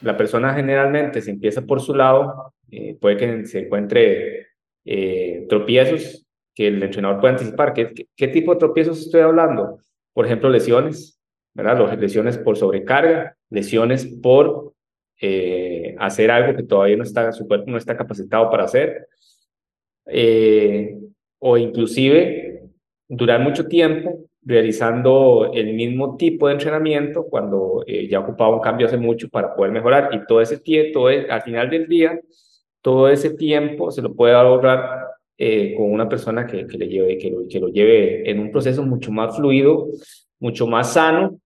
la persona generalmente se empieza por su lado, eh, puede que se encuentre eh, tropiezos que el entrenador puede anticipar. ¿Qué, ¿Qué, tipo de tropiezos estoy hablando? Por ejemplo, lesiones, ¿verdad? Lesiones por sobrecarga, lesiones por eh, hacer algo que todavía no está, su cuerpo no está capacitado para hacer, o inclusive durar mucho tiempo realizando el mismo tipo de entrenamiento cuando eh, ya ocupaba un cambio hace mucho para poder mejorar. Y todo ese tiempo, al final del día, todo ese tiempo se lo puede ahorrar eh, con una persona que, que le lleve, que lo, que lo lleve en un proceso mucho más fluido, mucho más sano